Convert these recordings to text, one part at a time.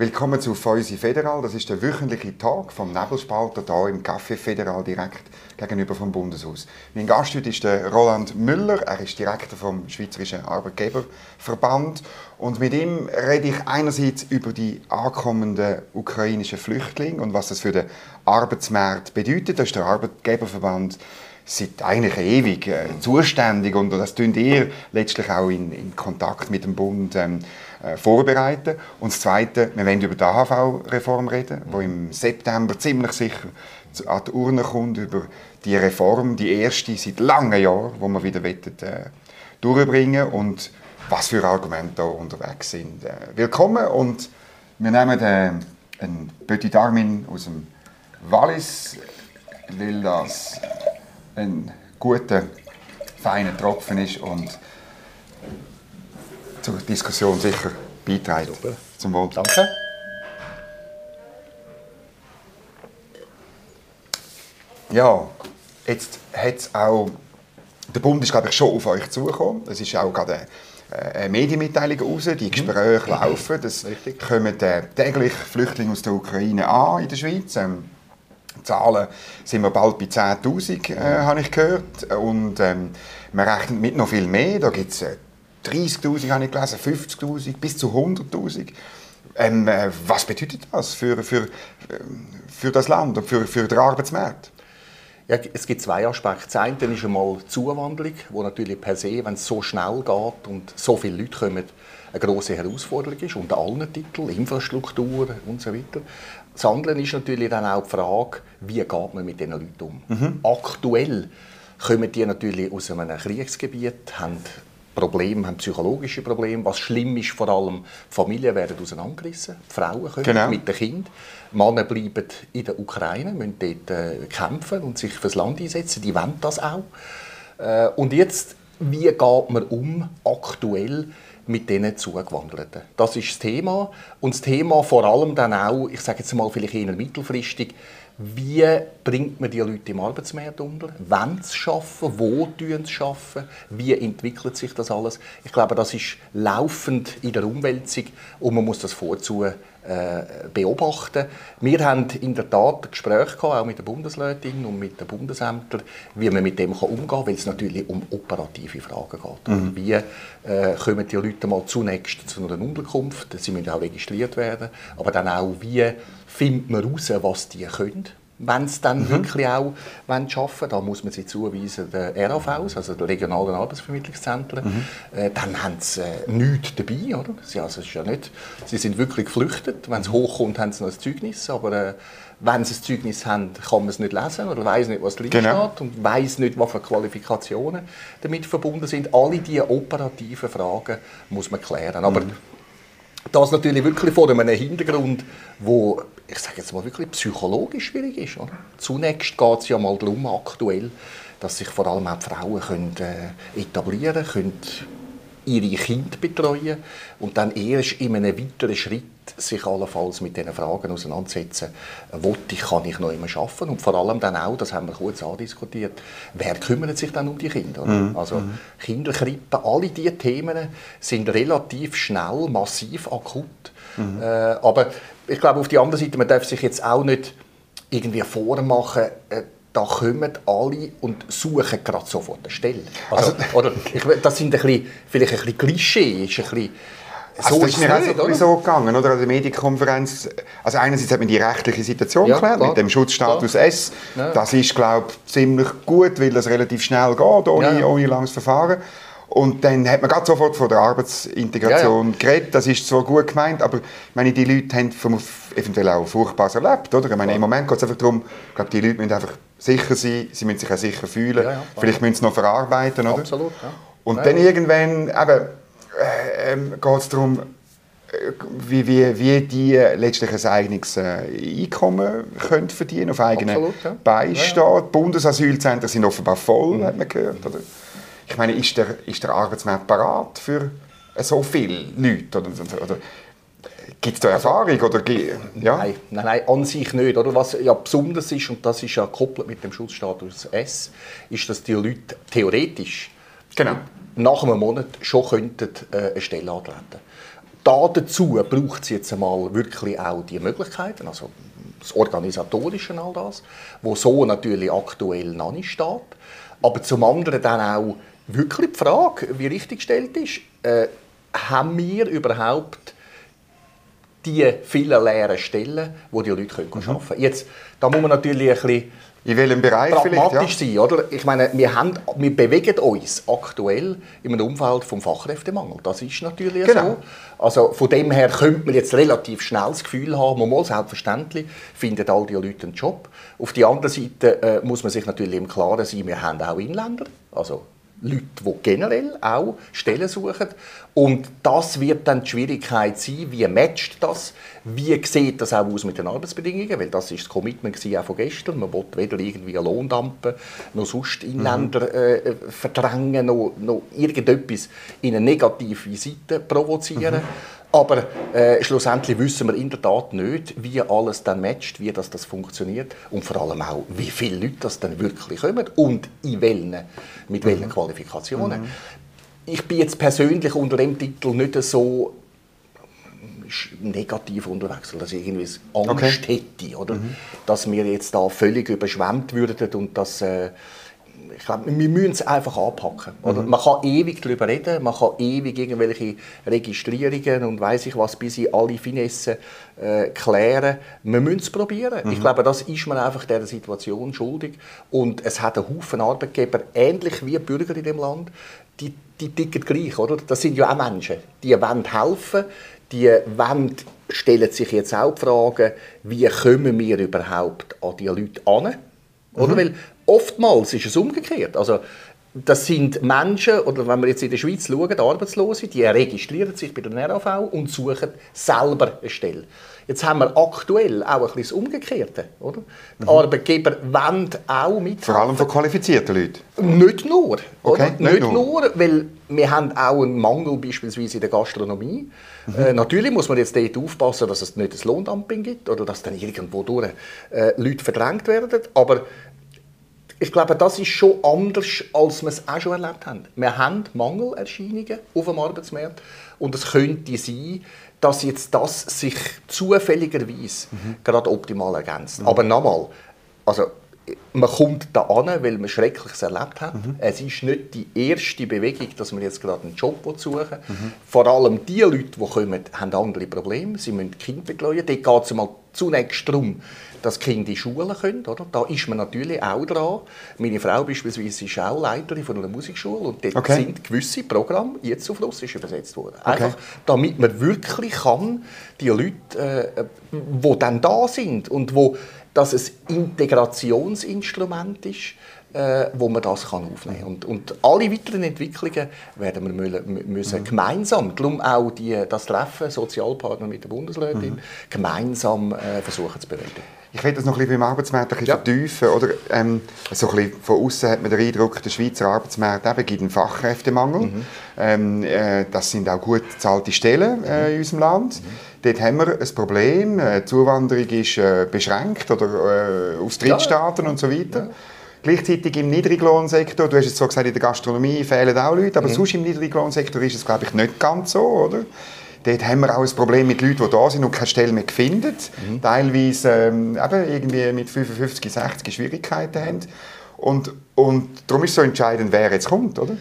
Willkommen zu Feusi Federal. Das ist der wöchentliche Tag vom Nebelspalter hier im Café Federal direkt gegenüber vom Bundeshaus. Mein Gast heute ist der Roland Müller. Er ist Direktor vom Schweizerischen Arbeitgeberverband. Und mit ihm rede ich einerseits über die ankommenden ukrainischen Flüchtlinge und was das für den Arbeitsmarkt bedeutet. Das ist der Arbeitgeberverband seit eigentlich ewig äh, zuständig und das tun ihr letztlich auch in, in Kontakt mit dem Bund ähm, äh, vorbereiten. Und das Zweite, wir wollen über die AHV-Reform reden, die im September ziemlich sicher an die Urne kommt, über die Reform, die erste seit langen Jahren, die wir wieder wettet, äh, durchbringen und was für Argumente da unterwegs sind. Äh, willkommen und wir nehmen äh, einen Petit Armin aus dem Wallis, weil das ein guter, feiner Tropfen ist und zur Diskussion sicher beiträgt. Super. Zum Wohl. Danke. Ja, jetzt hat auch, der Bund ist glaube ich schon auf euch zugekommen. Es ist auch gerade eine, eine Medienmitteilung raus, die Gespräche laufen. Es kommen äh, täglich Flüchtlinge aus der Ukraine an in der Schweiz. Ähm, Zahlen sind wir bald bei 10'000, äh, habe ich gehört. Und ähm, man rechnet mit noch viel mehr. Da gibt es äh, 30'000, habe ich gelesen, 50'000, bis zu 100'000. Ähm, äh, was bedeutet das für, für, ähm, für das Land und für, für den Arbeitsmarkt? Ja, es gibt zwei Aspekte. Das eine ist einmal die Zuwanderung, wo natürlich per se, wenn es so schnell geht und so viele Leute kommen, eine große Herausforderung ist, unter allen Titeln, Infrastruktur und so weiter. Das andere ist natürlich dann auch die Frage, wie geht man mit diesen Leuten um. Aktuell kommen die natürlich aus einem Kriegsgebiet, haben Probleme, haben psychologische Probleme. Was schlimm ist, vor allem Familien werden auseinandergerissen. Die Frauen kommen Genau. mit den Kindern. Männer bleiben in der Ukraine, müssen dort äh, kämpfen und sich fürs Land einsetzen. Die wollen das auch. Äh, und jetzt, wie geht man um aktuell mit diesen Zugewanderten? Das ist das Thema. Und das Thema vor allem dann auch, ich sage jetzt mal vielleicht eher mittelfristig, wie bringt man die Leute im Arbeitsmarkt unter? Wenn sie arbeiten? Wo tun sie arbeiten? Wie entwickelt sich das alles? Ich glaube, das ist laufend in der Umwälzung und man muss das vorzu beobachten. Wir haben in der Tat Gespräche gehabt, auch mit der Bundesrätin und mit den Bundesämtern, wie man mit dem umgehen kann, weil es natürlich um operative Fragen geht. Wie äh, kommen die Leute mal zunächst zu einer Unterkunft? Sie müssen auch registriert werden. Aber dann auch, wie findet man heraus, was die können? Wenn sie dann wirklich auch wollen arbeiten da muss man sie zuweisen, den RAVs, also den regionalen Arbeitsvermittlungszentren. Äh, dann haben sie äh, nichts dabei. Oder? Sie, also ist ja nicht, sie sind wirklich geflüchtet. Wenn es hochkommt, haben sie noch ein Zeugnis. Aber äh, wenn sie ein Zeugnis haben, kann man es nicht lesen oder weiß nicht, was drin Genau. steht und weiß nicht, was für Qualifikationen damit verbunden sind. Alle diese operativen Fragen muss man klären. Aber das natürlich wirklich vor einem Hintergrund, wo ich sage jetzt mal wirklich psychologisch schwierig ist. Oder? Zunächst geht es ja mal darum, aktuell, dass sich vor allem auch Frauen können, äh, etablieren können, ihre Kinder betreuen und dann erst in einem weiteren Schritt sich allenfalls mit diesen Fragen auseinandersetzen, wo ich, kann ich noch immer arbeiten und vor allem dann auch, das haben wir kurz andiskutiert, wer kümmert sich dann um die Kinder? oder? Also Kinderkrippen, alle diese Themen sind relativ schnell, massiv akut. Äh, aber ich glaube auf die andere Seite, man darf sich jetzt auch nicht irgendwie vormachen, äh, da kommen alle und suchen gerade sofort eine Stelle. Also, oder, ich, das sind ein bisschen, vielleicht ein bisschen Klischee, ist ein bisschen, Also das ist mir auch so, nicht, oder? so gegangen, oder? An der Medienkonferenz. Also einerseits hat man die rechtliche Situation Ja, geklärt, klar. mit dem Schutzstatus Klar. S. Ja. Das ist, glaube ich, ziemlich gut, weil das relativ schnell geht, ohne, Ja, ja. ohne langes Verfahren. Und dann hat man gerade sofort von der Arbeitsintegration geredet. Das ist zwar gut gemeint, aber ich meine, die Leute haben eventuell auch Furchtbares erlebt. Oder? Ich meine, Im Moment geht es einfach darum, ich glaube, die Leute müssen einfach sicher sein, sie müssen sich auch sicher fühlen. Ja, ja. Vielleicht müssen sie noch verarbeiten. Oder? Absolut, ja. Und Ja, dann ja. irgendwann eben, ähm, geht es darum, äh, wie, wie, wie die letztlich ein eigenes äh, Einkommen können verdienen auf eigenen Absolut, ja. Beinen Ja, ja. Bundesasylzentren sind offenbar voll, Mhm. hat man gehört. Oder? Ich meine, ist der, ist der Arbeitsmarkt parat für äh, so viele Leute? Oder, oder gibt es da Erfahrung? Oder, ja? Nein, nein, nein, an sich nicht. Oder? Was ja besonders ist, und das ist ja gekoppelt mit dem Schutzstatus S, ist, dass die Leute theoretisch Genau. Nach einem Monat schon könnten, äh, eine Stelle antreten da dazu braucht es jetzt einmal wirklich auch die Möglichkeiten, also das Organisatorische und all das, wo so natürlich aktuell noch nicht steht. Aber zum anderen dann auch wirklich die Frage, wie richtig gestellt ist, äh, haben wir überhaupt die vielen leeren Stellen, wo die Leute können mhm. arbeiten können. Jetzt, da muss man natürlich ein bisschen in welchem Bereich pragmatisch ja. sein, oder? Ich meine, wir, haben, wir bewegen uns aktuell in einem Umfeld vom Fachkräftemangel. Das ist natürlich genau. so. Also von dem her könnte man jetzt relativ schnell das Gefühl haben, mal selbstverständlich finden all die Leute einen Job. Auf der anderen Seite äh, muss man sich natürlich im Klaren sein, wir haben auch Inländer, also Leute, die generell auch Stellen suchen. Und das wird dann die Schwierigkeit sein, wie matcht das, wie sieht das auch aus mit den Arbeitsbedingungen, weil das ist das Commitment auch von gestern. Man will weder irgendwie Lohndampen, noch sonst Inländer mhm. äh, verdrängen, noch, noch irgendetwas in eine negative Seite provozieren. Mhm. Aber äh, schlussendlich wissen wir in der Tat nicht, wie alles dann matcht, wie das, das funktioniert und vor allem auch, wie viele Leute das dann wirklich kommen und in welchen, mit welchen mhm. Qualifikationen. Mhm. Ich bin jetzt persönlich unter dem Titel nicht so negativ unterwegs, dass ich irgendwie Angst okay. hätte, oder? Mhm. dass wir jetzt da völlig überschwemmt würden und dass äh, ich glaube, wir müssen es einfach anpacken. Oder? Mhm. Man kann ewig darüber reden, man kann ewig irgendwelche Registrierungen und weiß ich was bis in alle Finessen äh, klären. Wir müssen es probieren. Mhm. Ich glaube, das ist man einfach dieser Situation schuldig. Und es hat einen Haufen Arbeitgeber, ähnlich wie Bürger in dem Land, die, die ticken gleich. Oder? Das sind ja auch Menschen, die wollen helfen, die wollen, stellen sich jetzt auch die Frage, wie kommen wir überhaupt an diese Leute an? Oder? Mhm. Weil oftmals ist es umgekehrt. Also, das sind Menschen, oder wenn wir jetzt in der Schweiz schauen, Arbeitslose, die registrieren sich bei der RAV und suchen selber eine Stelle. Jetzt haben wir aktuell auch ein bisschen das Umgekehrte. Oder? Die mhm. Arbeitgeber wollen auch mit. Vor allem von qualifizierten Leuten? Nicht nur. Okay, nicht, nicht nur. nur. weil wir haben auch einen Mangel beispielsweise in der Gastronomie. Mhm. Äh, natürlich muss man jetzt dort aufpassen, dass es nicht ein Lohndumping gibt oder dass dann irgendwo durch äh, Leute verdrängt werden. Aber ich glaube, das ist schon anders, als wir es auch schon erlebt haben. Wir haben Mangelerscheinungen auf dem Arbeitsmarkt und es könnte sein, dass jetzt das sich zufälligerweise mhm. gerade optimal ergänzt. Mhm. Aber nochmal, also man kommt da an, weil man Schreckliches erlebt hat. Mhm. Es ist nicht die erste Bewegung, dass man jetzt gerade einen Job suchen mhm. Vor allem die Leute, die kommen, haben andere Probleme. Sie müssen Kinder betreuen. Dort geht es mal zunächst darum, dass Kinder in die Schule können. Oder? Da ist man natürlich auch dran. Meine Frau beispielsweise ist auch Leiterin von einer Musikschule und dort okay. sind gewisse Programme jetzt auf Russisch übersetzt worden. Okay. Einfach, damit man wirklich kann, die Leute, äh, die dann da sind und wo das ein Integrationsinstrument ist, äh, wo man das kann aufnehmen kann. Und, und alle weiteren Entwicklungen werden wir müssen mhm. gemeinsam, darum auch die, das Treffen Sozialpartner mit der Bundesrätin, mhm. gemeinsam äh, versuchen zu bewältigen. Ich will das noch ein bisschen beim Arbeitsmarkt ein bisschen ja. vertiefen. Oder? Ähm, so ein bisschen von außen hat man den Eindruck, der Schweizer Arbeitsmarkt eben gibt einen Fachkräftemangel. Mhm. Ähm, äh, das sind auch gut bezahlte Stellen äh, in mhm. unserem Land. Mhm. Dort haben wir ein Problem. Äh, die Zuwanderung ist äh, beschränkt oder äh, aus Drittstaaten ja. und so weiter. Ja. Gleichzeitig im Niedriglohnsektor, du hast es so gesagt, in der Gastronomie fehlen auch Leute, aber mhm. sonst im Niedriglohnsektor ist es, glaube ich, nicht ganz so, oder? Dort haben wir auch ein Problem mit Leuten, die da sind und keine Stelle mehr finden. Mhm. Teilweise ähm, eben irgendwie mit 55, 60 Schwierigkeiten haben. Und, und darum ist es so entscheidend, wer jetzt kommt, oder?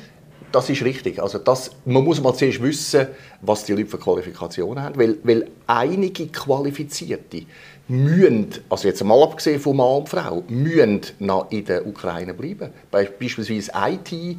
Das ist richtig. Also das, man muss mal zuerst wissen, was die Leute für Qualifikationen haben. Weil, weil einige Qualifizierte müssen, also jetzt mal abgesehen von Mann und Frau, müssen noch in der Ukraine bleiben. Beispielsweise IT-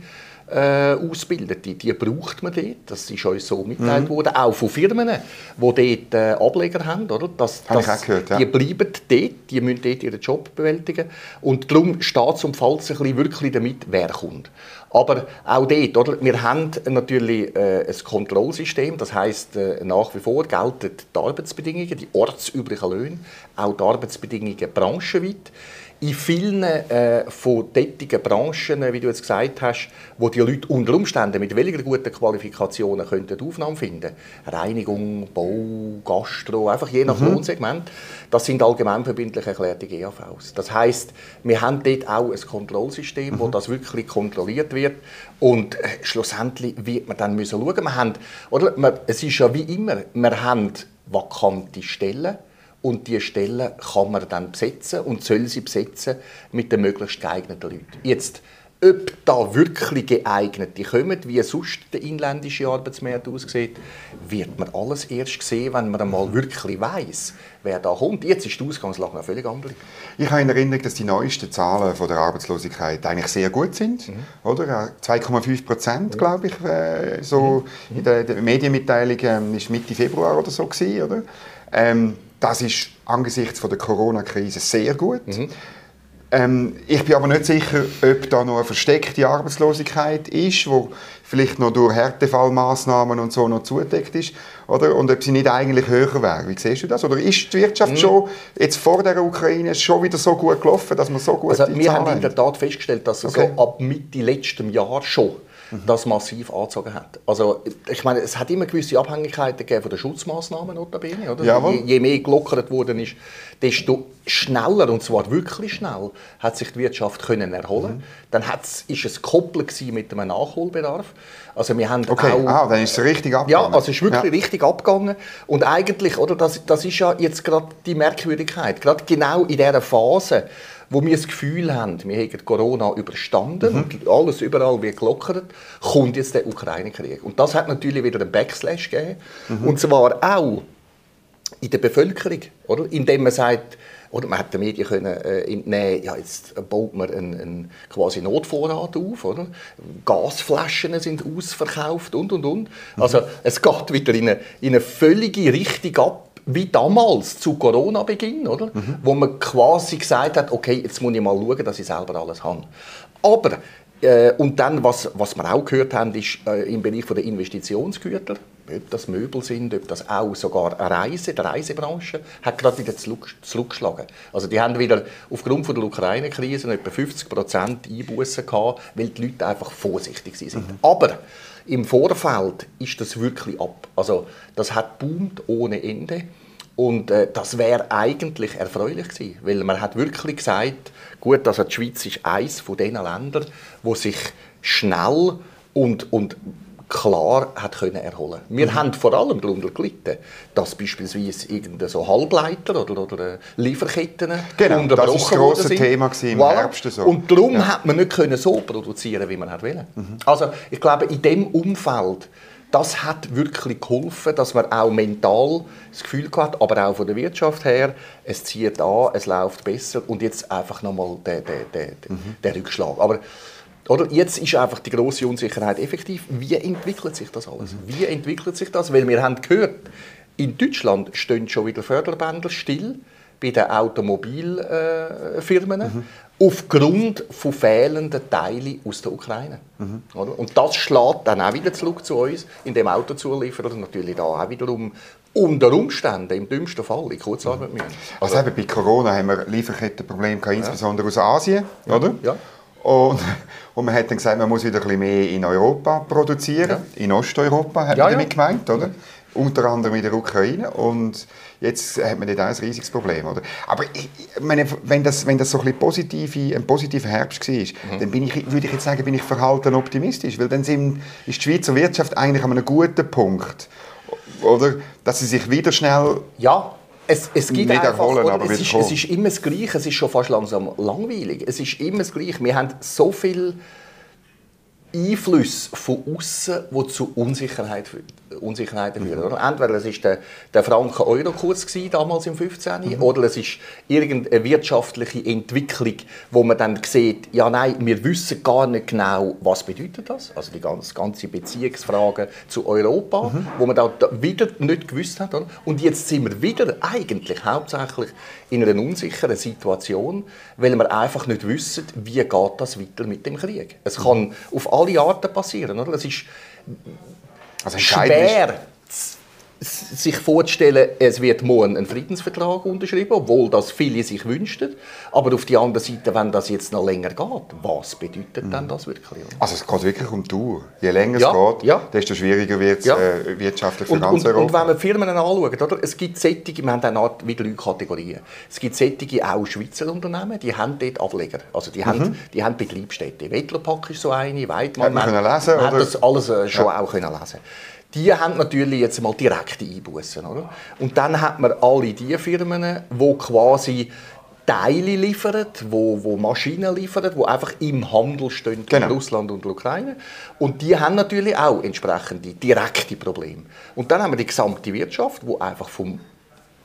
äh, Ausgebildete, die braucht man dort. Das ist uns so mitgeteilt mhm. worden, auch von Firmen, die dort äh, Ableger haben. Oder? Das, das, ich auch gehört, ja. Die bleiben dort, die müssen dort ihren Job bewältigen. Und darum steht es und fällt es wirklich damit, wer kommt. Aber auch dort, oder? wir haben natürlich äh, ein Kontrollsystem, das heißt äh, nach wie vor gelten die Arbeitsbedingungen, die ortsüblichen Löhne, auch die Arbeitsbedingungen branchenweit. In vielen äh, von tätigen Branchen, wie du jetzt gesagt hast, wo die Leute unter Umständen mit weniger guten Qualifikationen könnten Aufnahme finden Reinigung, Bau, Gastro, einfach je nach mhm. Lohnsegment, das sind allgemein verbindlich erklärte GAVs. Das heißt, wir haben dort auch ein Kontrollsystem, mhm. wo das wirklich kontrolliert wird und äh, schlussendlich wird man dann müssen schauen. Wir haben, oder, wir, es ist ja wie immer, wir haben vakante Stellen und diese Stellen kann man dann besetzen und soll sie besetzen mit den möglichst geeigneten Leuten. Jetzt, ob da wirklich geeignete kommen, wie sonst der inländische Arbeitsmarkt aussieht, wird man alles erst sehen, wenn man einmal wirklich weiß, wer da kommt. Jetzt ist die Ausgangslage noch völlig anders. Ich habe in Erinnerung, dass die neuesten Zahlen von der Arbeitslosigkeit eigentlich sehr gut sind. Mhm. 2,5 Prozent, mhm. glaube ich, äh, so mhm. in der, der Medienmitteilung ähm, ist Mitte Februar oder so gewesen, oder? Ähm, das ist angesichts von der Corona-Krise sehr gut. Mhm. Ähm, ich bin aber nicht sicher, ob da noch eine versteckte Arbeitslosigkeit ist, wo vielleicht noch durch Härtefallmaßnahmen und so noch zudeckt ist, oder? Und ob sie nicht eigentlich höher wäre. Wie siehst du das? Oder ist die Wirtschaft mhm. schon jetzt vor der Ukraine schon wieder so gut gelaufen, dass man so gut also, Wir haben in der Tat festgestellt, dass es okay. so ab Mitte letztem Jahr schon mhm. das massiv angezogen hat. Also, ich meine, es hat immer gewisse Abhängigkeiten gegeben von den Schutzmaßnahmen, notabene, oder? Je, je, mehr gelockert worden ist, desto schneller, und zwar wirklich schnell, hat sich die Wirtschaft können erholen mhm. Dann hat's, ist es gekoppelt mit einem Nachholbedarf. Also wir haben okay, auch, ah, dann ist es richtig abgegangen. Ja, also es ist wirklich ja. richtig abgegangen. Und eigentlich, oder, das, das ist ja jetzt gerade die Merkwürdigkeit, gerade genau in dieser Phase, wo wir das Gefühl haben, wir haben Corona überstanden mhm. und alles überall wird gelockert, kommt jetzt der Ukraine-Krieg. Und das hat natürlich wieder einen Backslash gegeben. Mhm. Und zwar auch in der Bevölkerung, oder? indem man sagt, oder man hat den Medien können, äh, entnehmen, ja, jetzt baut man einen, einen quasi Notvorrat auf, oder? Gasflaschen sind ausverkauft und, und, und. Mhm. Also es geht wieder in eine, in eine völlige Richtung ab, wie damals zu Corona-Beginn, oder? Mhm. Wo man quasi gesagt hat, okay, jetzt muss ich mal schauen, dass ich selber alles habe. Aber äh, und dann, was, was wir auch gehört haben, ist äh, im Bereich der Investitionsgüter, ob das Möbel sind, ob das auch sogar Reise, die Reisebranche, hat gerade wieder zurückgeschlagen. Also die haben wieder aufgrund von der Ukraine-Krise etwa 50 Prozent Einbußen gehabt, weil die Leute einfach vorsichtig sind. Mhm. Aber im Vorfeld ist das wirklich ab. Also das hat boomt ohne Ende. Und äh, das wäre eigentlich erfreulich gewesen, weil man hat wirklich gesagt, gut, also die Schweiz ist eines von den Ländern, wo sich schnell und, und klar hat können erholen. Wir mhm. haben vor allem darunter gelitten, dass beispielsweise irgendeine so Halbleiter oder, oder Lieferketten genau, unterbrochen das war das große Thema im voilà. Herbst. So. Und darum ja. hat man nicht können so produzieren, wie man wollte. Mhm. Also ich glaube, in dem Umfeld das hat wirklich geholfen, dass man auch mental das Gefühl hat, aber auch von der Wirtschaft her, es zieht an, es läuft besser und jetzt einfach nochmal der, der, der, mhm. der Rückschlag. Aber oder? Jetzt ist einfach die große Unsicherheit effektiv. Wie entwickelt sich das alles? Mhm. Wie entwickelt sich das? Weil wir haben gehört, in Deutschland stehen schon wieder Förderbänder still bei den Automobilfirmen. Mhm aufgrund von fehlenden Teilen aus der Ukraine. Mhm. Und das schlägt dann auch wieder zurück zu uns, in dem Autozulieferer natürlich da auch wiederum unter Umständen, im dümmsten Fall, in Kurzarbeit müssen. Also, also eben bei Corona haben wir Lieferkettenprobleme, ja. insbesondere aus Asien, ja. oder? Ja. Und, und man hat dann gesagt, man muss wieder ein bisschen mehr in Europa produzieren, ja. in Osteuropa, hat ja, man damit gemeint, oder? Unter anderem in der Ukraine. Und Jetzt hat man nicht ein riesiges Problem. Oder? Aber ich, meine, wenn, das, wenn das so ein, positive, ein positiver Herbst war, mhm. dann bin ich, würde ich jetzt sagen, bin ich verhalten optimistisch. Weil dann sind, ist die Schweizer Wirtschaft eigentlich an einem guten Punkt. Oder? Dass sie sich wieder schnell... Ja, es, es gibt einfach, oder, es, ist, es ist immer das Gleiche, es ist schon fast langsam langweilig. Es ist immer das Gleiche. Wir haben so viel Einflüsse von außen, die zu Unsicherheit, Unsicherheiten führen. Mhm. Entweder es war der, der Franken-Euro-Kurs damals im 15. Mhm. oder es ist irgendeine wirtschaftliche Entwicklung, wo man dann sieht, ja nein, wir wissen gar nicht genau, was bedeutet das. Also die ganze, ganze Beziehungsfrage zu Europa, mhm. wo man da wieder nicht gewusst hat. Und jetzt sind wir wieder eigentlich hauptsächlich in einer unsicheren Situation, weil wir einfach nicht wissen, wie geht das weiter mit dem Krieg. Es kann auf alle Arten passieren. Oder? Es ist also schwer sich vorzustellen, es wird morgen ein Friedensvertrag unterschrieben, obwohl das viele sich wünschten. Aber auf der anderen Seite, wenn das jetzt noch länger geht, was bedeutet mhm. denn das wirklich? Also es geht wirklich um Tour. Je länger ja, es geht, ja. desto schwieriger wird es ja. äh, wirtschaftlich für und, ganz und, Europa. Und wenn man Firmen anschaut, oder? es gibt sättige, wir haben eine Art wie drei Kategorien. Es gibt sättige auch Schweizer Unternehmen, die haben dort Ableger. Also die, mhm. haben, die haben Betriebsstätte. Wettlerpack ist so eine, Weidmann. Hat man, man lesen, man hat das alles äh, schon auch können lesen die haben natürlich jetzt mal direkte Einbußen. Oder? Und dann hat man alle die Firmen, die quasi Teile liefern, wo, wo Maschinen liefern, die einfach im Handel stehen genau. mit Russland und der Ukraine. Und die haben natürlich auch entsprechende direkte Probleme. Und dann haben wir die gesamte Wirtschaft, die einfach vom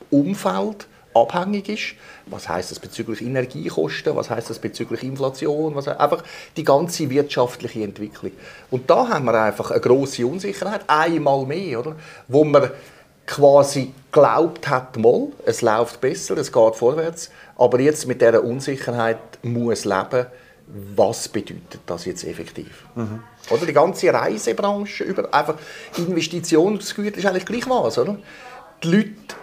Umfeld abhängig ist. Was heißt das bezüglich Energiekosten? Was heißt das bezüglich Inflation? Was, einfach die ganze wirtschaftliche Entwicklung. Und da haben wir einfach eine große Unsicherheit, einmal mehr, oder? Wo man quasi glaubt hat, mal, es läuft besser, es geht vorwärts, aber jetzt mit dieser Unsicherheit muss leben, was bedeutet das jetzt effektiv? Mhm. Oder die ganze Reisebranche über einfach Investitionsgüter ist eigentlich gleich was, oder? Die Leute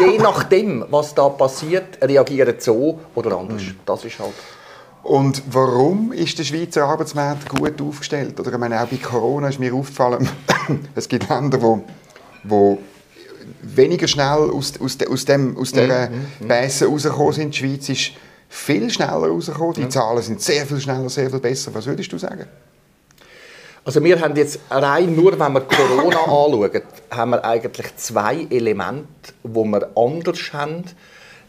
je nachdem, was da passiert, reagieren so oder anders. Mhm. Das ist halt. Und warum ist der Schweizer Arbeitsmarkt gut aufgestellt? Oder ich meine, auch bei Corona ist mir aufgefallen, es gibt Länder, wo, wo weniger schnell aus, aus, aus, dem, aus dieser mhm. mhm. Bässe rausgekommen sind. Die Schweiz ist viel schneller rausgekommen. Die. Zahlen sind sehr viel schneller, sehr viel besser. Was würdest du sagen? Also wir haben jetzt rein nur, wenn wir Corona anschauen, haben wir eigentlich zwei Elemente, wo wir anders haben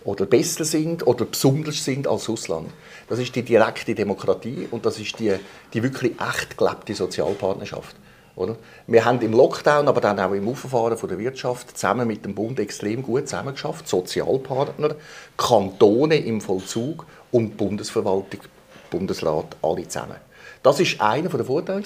oder besser sind oder besonders sind als Russland. Das ist die direkte Demokratie und das ist die, die wirklich echt gelebte Sozialpartnerschaft. Oder? Wir haben im Lockdown, aber dann auch im Auffahren der Wirtschaft zusammen mit dem Bund extrem gut zusammengeschafft. Sozialpartner, Kantone im Vollzug und Bundesverwaltung, Bundesrat, alle zusammen. Das ist einer der Vorteile.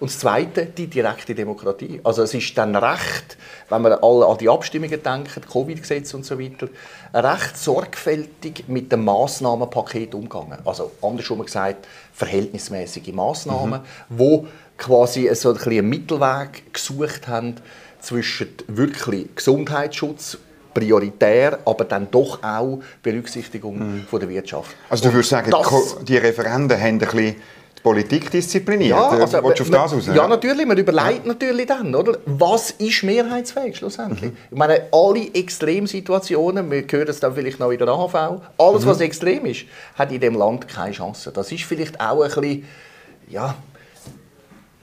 Und das Zweite, die direkte Demokratie. Also es ist dann recht, wenn man alle an die Abstimmungen denkt, Covid-Gesetz und so weiter, recht sorgfältig mit dem Massnahmenpaket umgegangen. Also andersrum gesagt, verhältnismäßige Massnahmen, mhm. wo quasi so ein einen Mittelweg gesucht haben zwischen wirklich Gesundheitsschutz prioritär, aber dann doch auch Berücksichtigung mhm. von der Wirtschaft. Also du würdest sagen, die Referenden haben ein bisschen Politik diszipliniert. Ja, äh, also, Willst du auf das raus? Ja, natürlich. Man überlegt ja. natürlich dann, oder? was ist mehrheitsfähig schlussendlich. Mhm. Ich meine, alle Extremsituationen, wir hören es dann vielleicht noch in der AHV, alles, mhm. was extrem ist, hat in dem Land keine Chance. Das ist vielleicht auch ein bisschen, ja,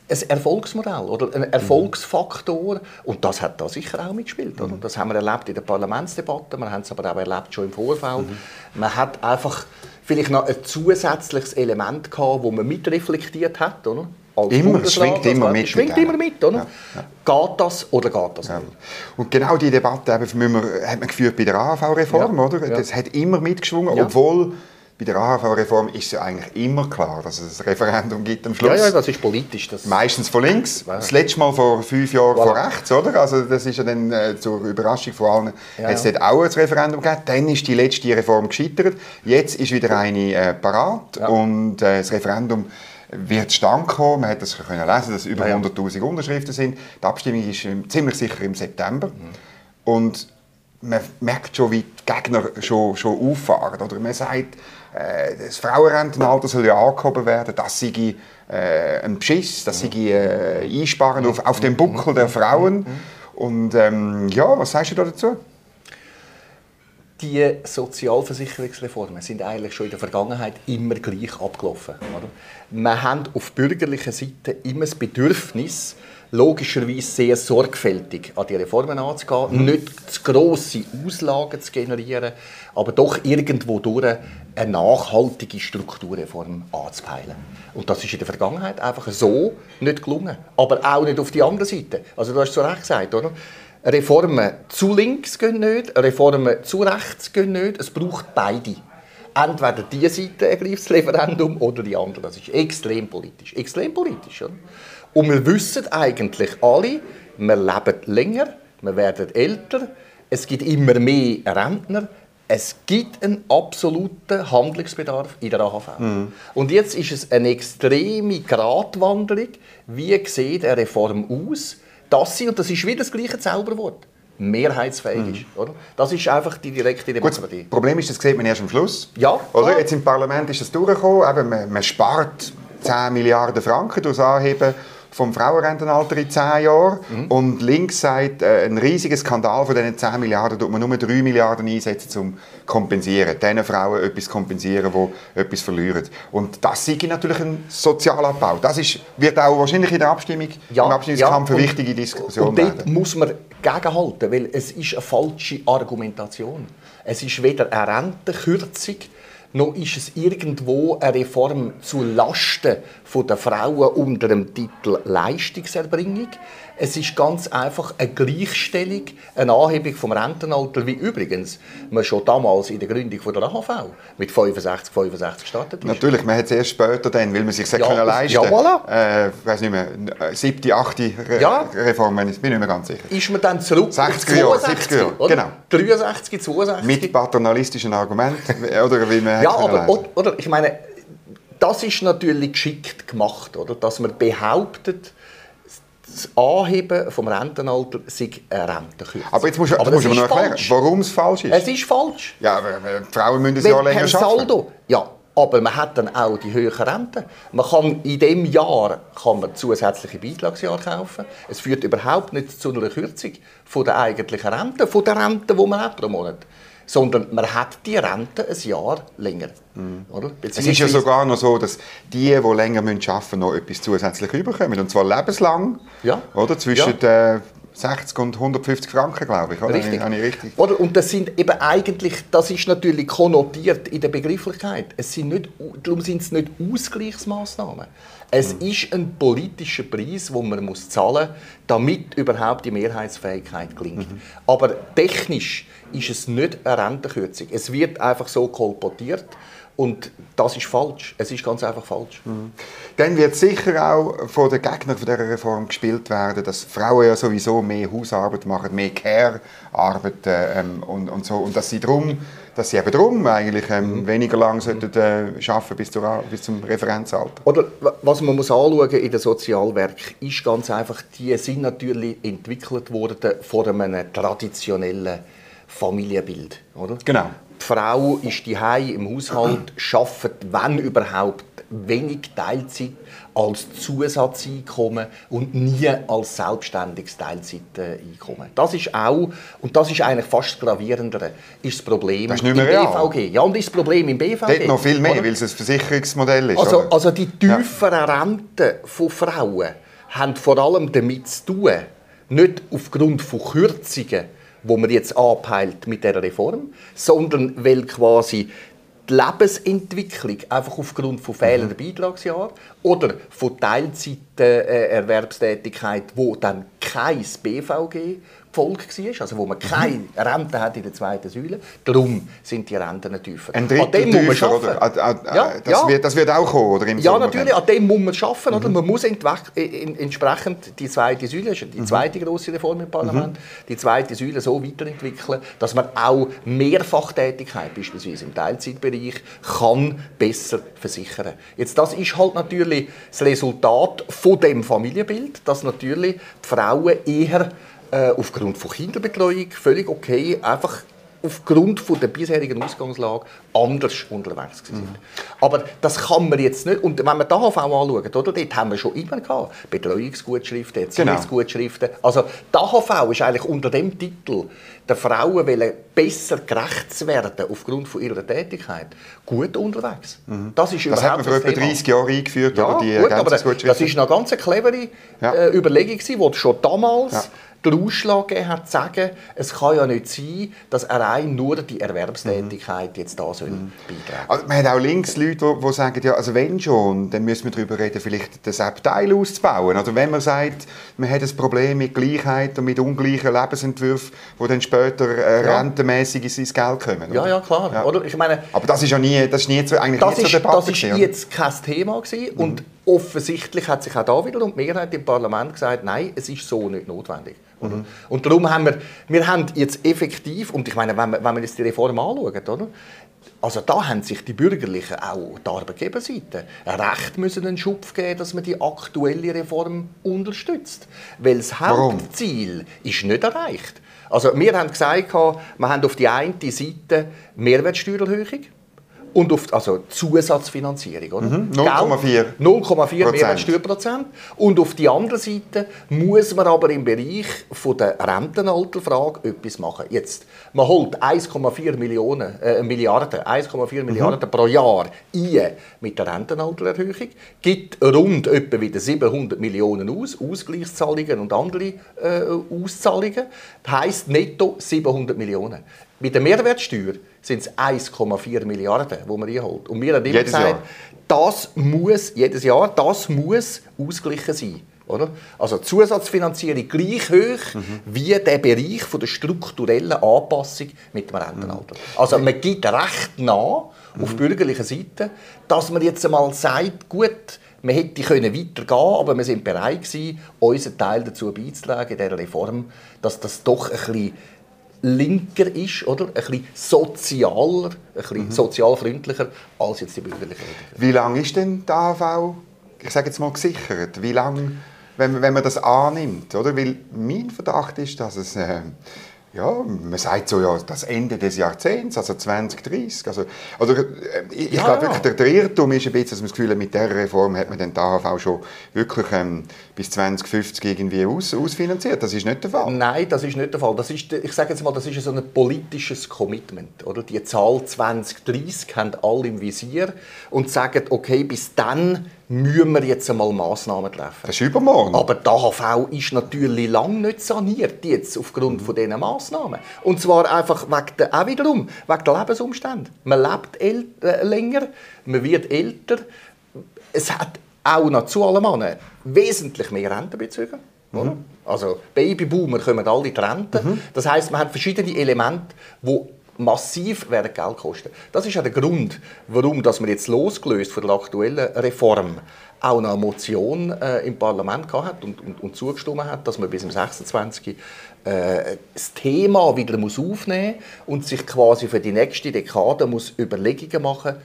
ein Erfolgsmodell oder ein Erfolgsfaktor. Und das hat da sicher auch mitgespielt. Oder? Mhm. Das haben wir erlebt in der Parlamentsdebatte, wir haben es aber auch erlebt schon im Vorfeld. Mhm. Man hat einfach vielleicht noch ein zusätzliches Element gehabt, das man mitreflektiert hat, oder? Immer, es schwingt immer mit. Schwingt immer mit, oder? Ja, ja. Geht das oder geht das ja. nicht? Und genau diese Debatte eben, wir, hat man geführt bei der AHV-Reform, oder? Das hat immer mitgeschwungen, obwohl bei der AHV-Reform ist es ja eigentlich immer klar, dass es ein Referendum gibt am Schluss. Ja, ja, das ist politisch. Das Meistens von links, das letzte Mal vor fünf Jahren voilà. von rechts, oder? Also das ist ja dann äh, zur Überraschung von allen, ja, es ja. auch ein Referendum gegeben. Dann ist die letzte Reform gescheitert. Jetzt ist wieder eine äh, parat ja. und äh, das Referendum wird zustande kommen. Man hat das können lesen, dass über ja, 100'000 Unterschriften sind. Die Abstimmung ist ähm, ziemlich sicher im September. Mhm. Und man merkt schon, wie die Gegner schon, schon auffahren. Oder man sagt, das Frauenrentenalter soll ja angehoben werden, das sei äh, ein Beschiss, das sei äh, Einsparen auf, auf dem Buckel der Frauen. Und ähm, ja, was sagst du da dazu? Die Sozialversicherungsreformen sind eigentlich schon in der Vergangenheit immer gleich abgelaufen. Oder? Wir haben auf bürgerlicher Seite immer das Bedürfnis, logischerweise sehr sorgfältig an die Reformen anzugehen, mhm. nicht zu grosse Auslagen zu generieren, aber doch irgendwo durch eine nachhaltige Strukturreform anzupeilen. Und das ist in der Vergangenheit einfach so nicht gelungen. Aber auch nicht auf die andere Seite. Also du hast zu Recht gesagt, oder? Reformen zu links gehen nicht, Reformen zu rechts gehen nicht. Es braucht beide. Entweder die Seite ergreift das Referendum oder die andere. Das ist extrem politisch. Extrem politisch. Oder? Und wir wissen eigentlich alle, wir leben länger, wir werden älter, es gibt immer mehr Rentner, es gibt einen absoluten Handlungsbedarf in der AHV. Mhm. Und jetzt ist es eine extreme Gratwanderung. Wie sieht eine Reform aus, dass sie, und das ist wieder das gleiche Zauberwort, mehrheitsfähig mhm. ist. Oder? Das ist einfach die direkte Demokratie. Gut, das Problem ist, das sieht man erst am Schluss. Ja. Oder? Jetzt im Parlament ist das durchgekommen, eben, man, man spart 10 Milliarden Franken durch das Anheben vom Frauenrentenalter in 10 Jahren. Mhm. Und links sagt, äh, ein riesiger Skandal von diesen 10 Milliarden, tut man nur 3 Milliarden einsetzen, um zu kompensieren. Diesen Frauen etwas kompensieren, die etwas verlieren. Und das ist natürlich ein Sozialabbau. Das ist, wird auch wahrscheinlich in der Abstimmung, ja, im Abstimmungskampf ja, eine wichtige Diskussion und dort werden. muss man gegenhalten, weil es ist eine falsche Argumentation. Es ist weder eine Rentenkürzung, noch ist es irgendwo eine Reform zu Lasten der Frauen unter dem Titel Leistungserbringung. Es ist ganz einfach eine Gleichstellung, eine Anhebung vom Rentenalter, wie übrigens man schon damals in der Gründung der AHV mit 65, 65 gestartet ist. Natürlich, man hat es erst später dann, weil man sich ja, können leisten ja, voilà. äh, weiß nicht mehr, siebte, achte Re ja. Reform, ich bin nicht mehr ganz sicher. Ist man dann zurück 60er Jahre, 70er Jahre, genau. 63, 62. Mit paternalistischen Argumenten, oder wie man Ja, aber, oder, ich meine, das ist natürlich geschickt gemacht, oder? dass man behauptet, das Anheben vom Rentenalter sei eine Rentenkürzung. Aber jetzt musst du, aber musst mir noch erklären, warum es falsch ist. Es ist falsch. Ja, aber Frauen müssen ein Jahr länger per arbeiten. Saldo, ja. Aber man hat dann auch die höheren Renten. Man kann in diesem Jahr kann man zusätzliche Beitragsjahre kaufen. Es führt überhaupt nicht zu einer Kürzung von der eigentlichen Rente, von der Rente, die man hat pro Monat sondern man hat die Rente ein Jahr länger. Mhm. Oder? Es ist ja sogar noch so, dass die, die länger arbeiten müssen, noch etwas zusätzlich bekommen. Und zwar lebenslang. Ja. Oder? Zwischen ja. 60 und 150 Franken, glaube ich. Oder? Richtig. Habe ich, richtig. Oder? Und das sind eben eigentlich, das ist natürlich konnotiert in der Begrifflichkeit. Es sind nicht, darum sind es nicht Ausgleichsmaßnahmen. Es mhm. ist ein politischer Preis, den man muss zahlen muss, damit überhaupt die Mehrheitsfähigkeit gelingt. Mhm. Aber technisch ist es nicht eine Rentenkürzung. Es wird einfach so kolportiert. Und das ist falsch. Es ist ganz einfach falsch. Mhm. Dann wird sicher auch von den Gegnern dieser Reform gespielt werden, dass Frauen ja sowieso mehr Hausarbeit machen, mehr Care-Arbeit äh, ähm, und, und so. Und dass sie drum, dass sie eben drum eigentlich ähm, mhm. weniger lang sollten, äh, arbeiten bis, zur, bis zum Referenzalter. Oder was man muss anschauen in den Sozialwerk ist ganz einfach, die sind natürlich entwickelt worden von einem traditionellen Familienbild, oder? Genau. Die Frau ist die im Haushalt, arbeitet, wenn überhaupt, wenig Teilzeit als Zusatzeinkommen und nie als selbstständiges Teilzeiteinkommen. Das ist auch, und das ist eigentlich fast gravierender, ist das Problem das ist im BVG. Ja, und ist das Problem im BVG. Dort noch viel mehr, oder? weil es ein Versicherungsmodell ist. Also, also die tieferen ja. Renten von Frauen haben vor allem damit zu tun, nicht aufgrund von Kürzungen, wo man jetzt anpeilt mit der Reform, sondern weil quasi die Lebensentwicklung einfach aufgrund von fehlenden mhm. Beitragsjahren oder von Teilzeiterwerbstätigkeit, äh, wo dann kein BVG Volk war, also wo man keine mhm. Rente hat in der zweiten Säule. Darum sind die Renten tiefer. Ein Drittel tiefer, oder? Ja, das, ja. Wird, das wird auch kommen, oder? Im ja, Sommer natürlich, an dem muss man arbeiten. Oder? Mhm. Man muss entsprechend die zweite Säule, die mhm. zweite grosse Reform im Parlament, mhm. die zweite Säule so weiterentwickeln, dass man auch Mehrfachtätigkeit, beispielsweise im Teilzeitbereich, kann besser versichern. Jetzt, das ist halt natürlich das Resultat von dem Familienbild, dass natürlich die Frauen eher äh, aufgrund von Kinderbetreuung völlig okay, einfach aufgrund von der bisherigen Ausgangslage anders unterwegs sind. Mhm. Aber das kann man jetzt nicht. Und wenn man die AHV anschaut, oder, dort haben wir schon immer gehabt, Betreuungsgutschriften, Erziehungsgutschriften. Genau. Also die AHV ist eigentlich unter dem Titel, der Frauen wollen besser gerecht zu werden aufgrund von ihrer Tätigkeit, gut unterwegs. Mhm. Das, ist das hat man vor etwa 30 Jahren eingeführt, ja, oder die gut, aber das ist eine ganz clevere ja. äh, Überlegung, die schon damals ja den Ausschlag gegeben hat, zu sagen, es kann ja nicht sein, dass allein nur die Erwerbstätigkeit mhm. jetzt da soll mhm. beitragen also, Man hat auch links Leute, die, sagen, ja, also wenn schon, dann müssen wir darüber reden, vielleicht das Abteil auszubauen. Also wenn man sagt, man hat ein Problem mit Gleichheit und mit ungleichen Lebensentwürfen, die dann später äh, ja. rentenmässig ins Geld kommen. Oder? Ja, ja, klar. Ja. Oder? Ich meine, Aber das ist ja nie, das ist nie eigentlich das nie ist, zur Debatte Das gewesen, jetzt kein Thema gewesen. Mhm. und offensichtlich hat sich auch da wieder und die Mehrheit im Parlament gesagt, nein, es ist so nicht notwendig. Mhm. Und darum haben wir, wir haben jetzt effektiv, und ich meine, wenn man, wenn man jetzt die Reform anschaut, oder? also da haben sich die Bürgerlichen, auch die Arbeitgeberseite, recht müssen einen Schubf geben, dass man die aktuelle Reform unterstützt. Weil das Hauptziel ist nicht erreicht. Also wir haben gesagt, wir haben auf die eine Seite Mehrwertsteuererhöhung, und auf, also Zusatzfinanzierung. Mhm, 0,4 0,4 Mehrwertsteuerprozent. Und auf der anderen Seite muss man aber im Bereich von der Rentenalterfrage etwas machen. Jetzt, man holt 1,4 Millionen, äh, Milliarden, 1,4 mhm. Milliarden pro Jahr ein mit der Rentenaltererhöhung, gibt rund etwa wieder 700 Millionen aus, Ausgleichszahlungen und andere äh, Auszahlungen. Das heisst netto 700 Millionen. Mit der Mehrwertsteuer sind es 1,4 Milliarden, die man einholt. Und wir haben immer jedes gesagt, Jahr. das muss, jedes Jahr, das muss ausgeglichen sein. Oder? Also Zusatzfinanzierung gleich hoch mhm. wie der Bereich von der strukturellen Anpassung mit dem Rentenalter. Mhm. Also man gibt recht nah mhm. auf bürgerlicher Seite, dass man jetzt einmal sagt, gut, man hätte können weitergehen aber wir sind bereit gewesen, unseren Teil dazu beizutragen in dieser Reform, dass das doch ein bisschen linker ist, oder? Ein bisschen sozialer, ein bisschen mhm. sozialfreundlicher als jetzt die bürgerliche Wie lange ist denn die AHV, ich sage jetzt mal, gesichert? Wie lange, wenn, wenn man das annimmt, oder? Weil mein Verdacht ist, dass es... Äh, ja, man sagt so, ja, das Ende des Jahrzehnts, also 2030. Also, also ich, ja, glaube wirklich, der, der Irrtum ist ein bisschen, dass man das Gefühl hat, mit dieser Reform hat man den AHV schon wirklich ähm, bis 2050 irgendwie aus, ausfinanziert. Das ist nicht der Fall. Nein, das ist nicht der Fall. Das ist, ich sage jetzt mal, das ist so ein politisches Commitment. Oder? Die Zahl 2030 haben alle im Visier und sagen, okay, bis dann müssen wir jetzt einmal Massnahmen treffen. Das ist übermorgen. Aber die AHV ist natürlich lange nicht saniert jetzt aufgrund von diesen Massnahmen. Und zwar einfach wegen der, auch wiederum wegen der Lebensumstände. Man lebt äh, länger, man wird älter. Es hat auch noch zu allem anderen wesentlich mehr Rentenbezüge. Mhm. Also Babyboomer kommen alle die Rente. Mhm. Das heißt, man hat verschiedene Elemente, die massiv werden Geld kosten. Das ist ja der Grund, warum dass man jetzt losgelöst von der aktuellen Reform auch eine Motion äh, im Parlament gehabt und, und, und zugestimmt hat, dass man bis zum 26. Äh, das Thema wieder muss aufnehmen und sich quasi für die nächste Dekade muss Überlegungen machen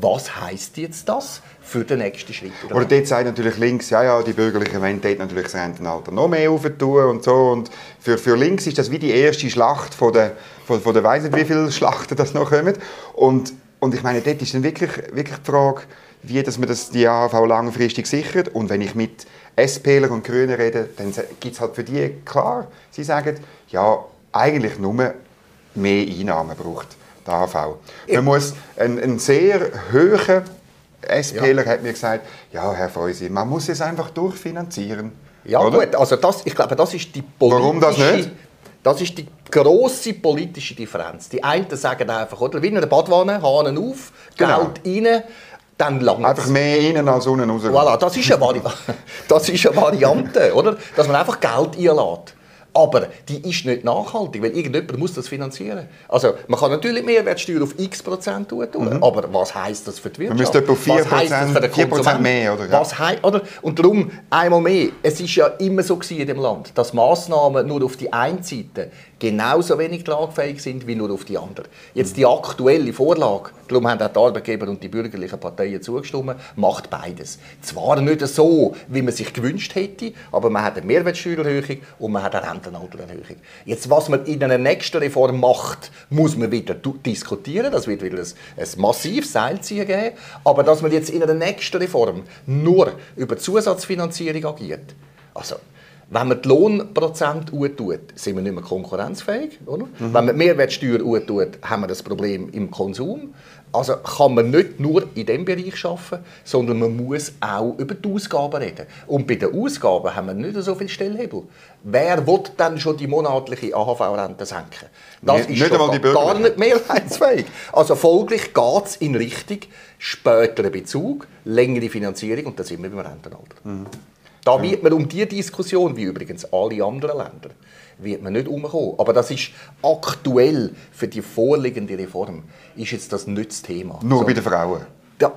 was heißt jetzt das für den nächsten Schritt? Oder, oder dort sagt natürlich links, ja, ja, die Bürgerlichen wollen dort natürlich das Rentenalter noch mehr aufentun und so. Und für, für links ist das wie die erste Schlacht von der, von, von der weiss nicht, wie viele Schlachten das noch kommen. Und, und ich meine, dort ist dann wirklich, wirklich die Frage, wie dass man das, die AHV langfristig sichert. Und wenn ich mit SPler und Grünen rede, dann gibt es halt für die klar, sie sagen, ja, eigentlich nur mehr Einnahmen braucht die AHV. Man muss einen, einen sehr hohen SPler ja. hat mir gesagt, ja, Herr Feusi, man muss es einfach durchfinanzieren. Ja, oder? gut, also das, ich glaube, das ist die politische... Warum das nicht? Das ist die grosse politische Differenz. Die einen sagen einfach, oder, wie in einer Badwanne, Hahn auf, genau. Geld rein, dann langt Einfach mehr innen als unten raus. Voilà, das ist eine, Vari das ist eine Variante, oder? Dass man einfach Geld einlädt. Aber die ist nicht nachhaltig, weil irgendjemand muss das finanzieren. Also man kann natürlich Mehrwertsteuer auf x Prozent tun, mhm. aber was heißt das für die Wirtschaft? Man müsste etwa 4 Prozent, 4 Prozent mehr, oder? Was oder? Und darum, einmal mehr, es ist ja immer so in dem Land, dass Massnahmen nur auf die eine Seite genauso wenig tragfähig sind wie nur auf die andere. Jetzt die aktuelle Vorlage, darum haben auch die Arbeitgeber und die bürgerlichen Parteien zugestimmt, macht beides. Zwar nicht so, wie man sich gewünscht hätte, aber man hat eine Mehrwertsteuererhöhung und man hat eine Rentenaltererhöhung. Jetzt, was man in einer nächsten Reform macht, muss man wieder diskutieren. Das wird wieder ein, ein massives Seilziehen geben. Aber dass man jetzt in einer nächsten Reform nur über Zusatzfinanzierung agiert, also wenn man die Lohnprozent tut, sind wir nicht mehr konkurrenzfähig. Oder? Mhm. Wenn man die Mehrwertsteuer tut, haben wir das Problem im Konsum. Also kann man nicht nur in diesem Bereich arbeiten, sondern man muss auch über die Ausgaben reden. Und bei den Ausgaben haben wir nicht so viel Stellhebel. Wer will dann schon die monatliche AHV-Rente senken? Das nicht, ist nicht gar nicht mehrheitsfähig. Also folglich geht es in Richtung späterer Bezug, längere Finanzierung und da sind wir beim Rentenalter. Mhm. Da wird man um diese Diskussion, wie übrigens alle anderen Länder, wird man nicht umkommen. Aber das ist aktuell für die vorliegende Reform ist jetzt das nicht das Thema. Nur so. bei den Frauen?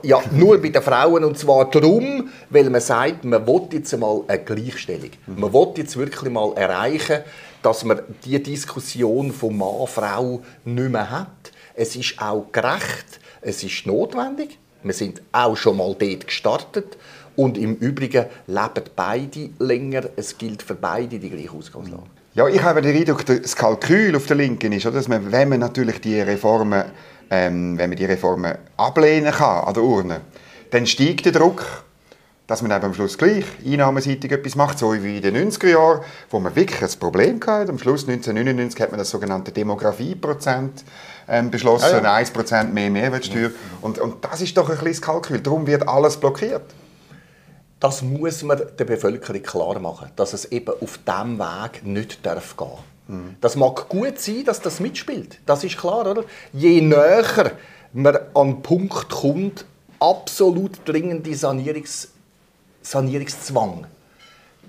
Ja, nur bei den Frauen. Und zwar darum, weil man sagt, man will jetzt einmal eine Gleichstellung. Mhm. Man will jetzt wirklich mal erreichen, dass man die Diskussion von Mann, Frau nicht mehr hat Es ist auch gerecht, es ist notwendig. Wir sind auch schon mal dort gestartet. Und im Übrigen leben beide länger. Es gilt für beide die gleiche Ausgangslage. Ja, ich habe den Eindruck, das Kalkül auf der Linken ist, dass man, wenn man natürlich die Reformen, ähm, wenn man die Reformen ablehnen kann an der Urne, dann steigt der Druck, dass man eben am Schluss gleich einnahmenseitig etwas macht, so wie in den 90er Jahren, wo man wirklich ein Problem hatte. Am Schluss 1999 hat man das sogenannte Demografieprozent ähm, beschlossen, ja, ja. 1% mehr Mehrwertsteuer. Und, und das ist doch ein das Kalkül. Darum wird alles blockiert. Das muss man der Bevölkerung klar machen, dass es eben auf diesem Weg nicht darf gehen mhm. Das mag gut sein, dass das mitspielt. Das ist klar, oder? Je näher man an den Punkt kommt, absolut dringende Sanierungs Sanierungszwang,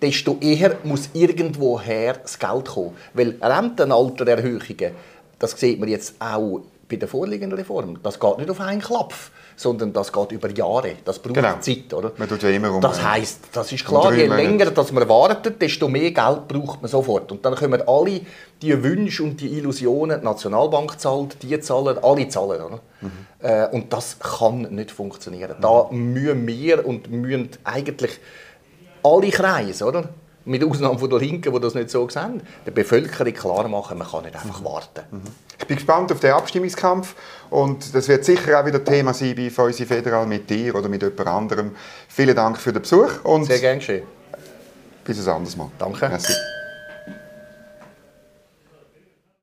desto eher muss irgendwoher das Geld kommen. Weil Rentenaltererhöhungen, das sieht man jetzt auch bei der vorliegenden Reform, das geht nicht auf einen Klapf, sondern das geht über Jahre. Das braucht genau. Zeit, oder? Man tut ja immer um, das heisst, das ist klar, je länger dass man wartet, desto mehr Geld braucht man sofort. Und dann können alle die Wünsche und die Illusionen, die Nationalbank zahlt, die zahlen, alle zahlen. Oder? Mhm. Äh, und das kann nicht funktionieren. Mhm. Da müssen wir und müssen eigentlich alle Kreise, oder? Mit Ausnahme von der Linken, die das nicht so sehen, der Bevölkerung klar machen, man kann nicht einfach warten. Mhm. Ich bin gespannt auf den Abstimmungskampf und das wird sicher auch wieder Thema sein bei Feusi Federal mit dir oder mit jemand anderem. Vielen Dank für den Besuch und Sehr gerne geschehen. Bis ein anderes Mal. Danke. Merci.